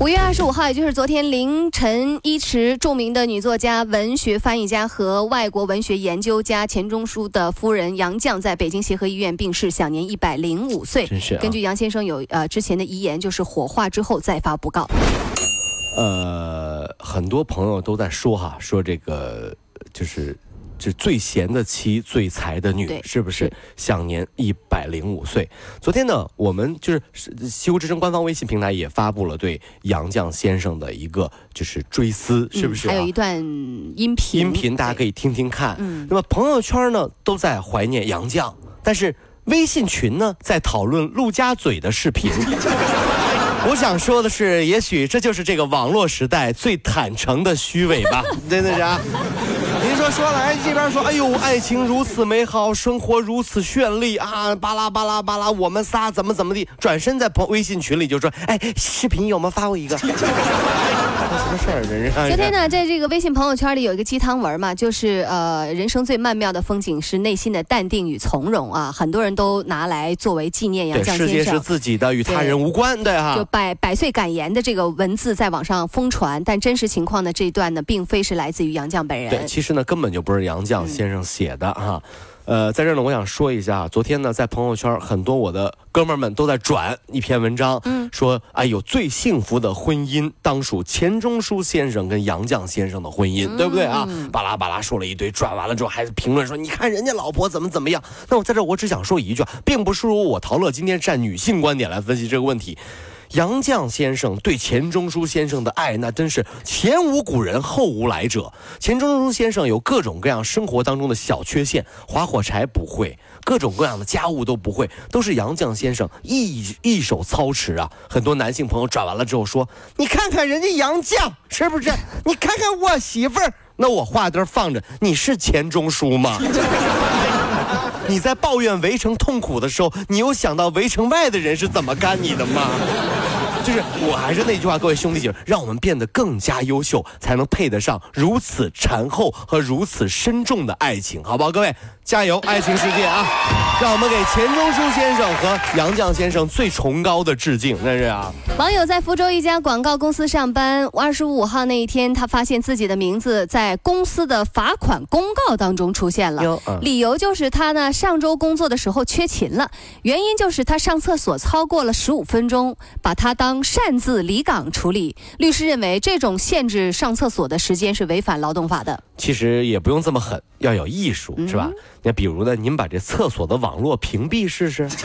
五月二十五号，也就是昨天凌晨，一池著名的女作家、文学翻译家和外国文学研究家钱钟书的夫人杨绛在北京协和医院病逝，享年一百零五岁。真是啊根据杨先生有呃之前的遗言，就是火化之后再发布告。呃，很多朋友都在说哈，说这个就是。这最贤的妻，最才的女，是不是是？享年一百零五岁。昨天呢，我们就是是西湖之声官方微信平台也发布了对杨绛先生的一个就是追思，是不是、啊嗯还有一段音频，音频，大家可以听听看。嗯那么朋友圈呢都在怀念杨绛，但是微信群呢在讨论陆家嘴的视频。我想说的是，也许这就是这个网络时代最坦诚的虚伪吧，真的是啊。您说说来这边说，哎呦，爱情如此美好，生活如此绚丽啊，巴拉巴拉巴拉，我们仨怎么怎么地，转身在朋微信群里就说，哎，视频有吗？发我一个。什么事儿？昨天呢，在这个微信朋友圈里有一个鸡汤文嘛，就是呃，人生最曼妙的风景是内心的淡定与从容啊，很多人都拿来作为纪念杨对，绛世界是。自己的，与他人无关，对哈。就百百岁感言的这个文字在网上疯传，但真实情况呢，这一段呢，并非是来自于杨绛本人。对，其实呢，根本就不是杨绛先生写的哈。呃，在这儿呢，我想说一下，昨天呢，在朋友圈很多我的哥们儿们都在转一篇文章，嗯说哎呦，最幸福的婚姻当属钱钟书先生跟杨绛先生的婚姻，对不对啊？巴拉巴拉说了一堆，转完了之后还评论说，你看人家老婆怎么怎么样。那我在这儿我只想说一句啊，并不是说我陶乐今天站女性观点来分析这个问题。杨绛先生对钱钟书先生的爱，那真是前无古人后无来者。钱钟书先生有各种各样生活当中的小缺陷，划火柴不会，各种各样的家务都不会，都是杨绛先生一一手操持啊。很多男性朋友转完了之后说：“你看看人家杨绛是不是？你看看我媳妇儿，那我话这放着，你是钱钟书吗？”你在抱怨围城痛苦的时候，你有想到围城外的人是怎么干你的吗？就是我还是那句话，各位兄弟姐妹，让我们变得更加优秀，才能配得上如此缠厚和如此深重的爱情，好不好？各位加油，爱情世界啊！让我们给钱钟书先生和杨绛先生最崇高的致敬，真是啊！网友在福州一家广告公司上班，二十五号那一天，他发现自己的名字在公司的罚款公告当中出现了。理由就是他呢上周工作的时候缺勤了，原因就是他上厕所超过了十五分钟，把他当擅自离岗处理。律师认为这种限制上厕所的时间是违反劳动法的。其实也不用这么狠，要有艺术，是吧？那比如呢，您把这厕所的网络屏蔽试试。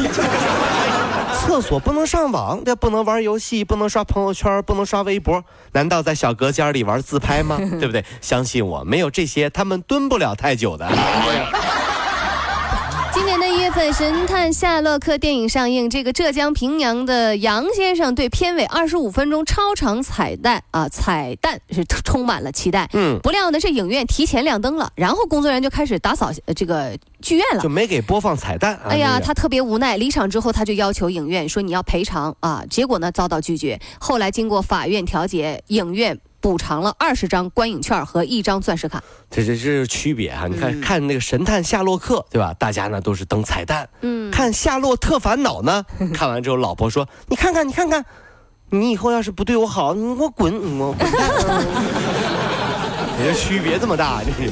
厕所不能上网，那不能玩游戏，不能刷朋友圈，不能刷微博，难道在小隔间里玩自拍吗？对不对？相信我，没有这些，他们蹲不了太久的。神探夏洛克》电影上映，这个浙江平阳的杨先生对片尾二十五分钟超长彩蛋啊，彩蛋是充满了期待。嗯，不料呢，这影院提前亮灯了，然后工作人员就开始打扫呃这个剧院了就。没给播放彩蛋。啊哎呀，他特别无奈，离场之后他就要求影院说你要赔偿啊，结果呢遭到拒绝。后来经过法院调解，影院补偿了二十张观影券和一张钻石卡。这这这是区别哈、你看、嗯看那个神探夏洛克，对吧？大家呢都是登彩蛋。嗯，看夏洛特烦恼呢，看完之后，老婆说：“你看看，你看看，你以后要是不对我好，你给我滚，我滚蛋。” 你这区别这么大，这是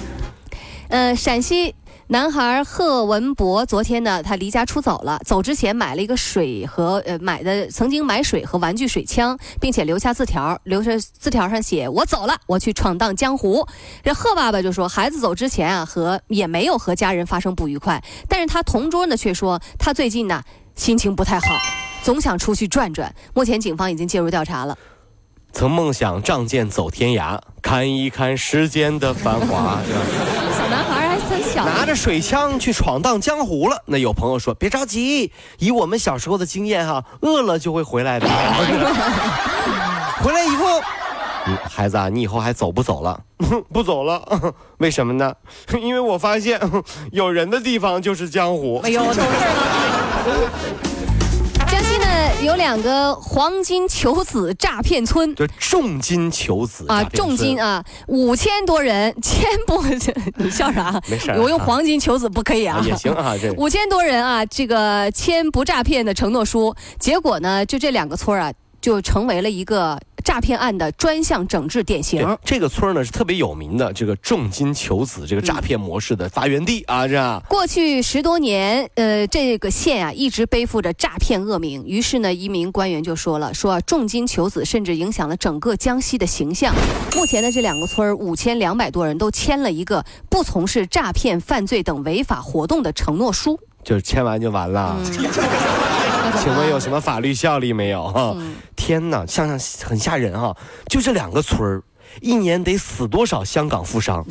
呃，陕西男孩贺文博昨天呢，他离家出走了，走之前买了一个水和呃买的曾经买水和玩具水枪，并且留下字条，留下字条上写：“我走了，我去闯荡江湖。”这贺爸爸就说，孩子走之前啊，和也没有和家人发生不愉快，但是他同桌呢却说他最近呢心情不太好，总想出去转转。目前警方已经介入调查了。曾梦想仗剑走天涯，看一看世间的繁华，拿着水枪去闯荡江湖了。那有朋友说：“别着急，以我们小时候的经验哈，饿了就会回来的。回来以后你孩子啊，你以后还走不走了？不走了，为什么呢？因为我发现有人的地方就是江湖。哎呦，懂事了。有两个黄金求子诈骗村。就重金求子啊，重金啊，五千多人，千不，你笑啥？没事儿我用啊黄金求子不可以啊啊？也行啊，这五千多人啊，这个签不诈骗的承诺书，结果呢，就这两个村啊，就成为了一个诈骗案的专项整治典型。这个村儿呢是特别有名的这个重金求子这个诈骗模式的发源地啊，这样。过去十多年，呃，这个县啊一直背负着诈骗恶名。于是呢，一名官员就说了，说、啊、重金求子甚至影响了整个江西的形象。目前呢，这两个村儿五千两百多人都签了一个不从事诈骗、犯罪等违法活动的承诺书。就是签完就完了。请问有什么法律效力没有？哈、天哪，想想很吓人啊！就这两个村儿，一年得死多少香港富商，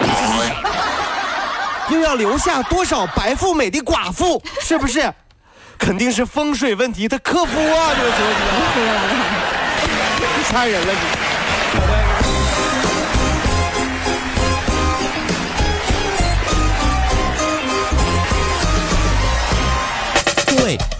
又要留下多少白富美的寡妇，是不是？肯定是风水问题，他克夫啊，这个村子，吓人了你。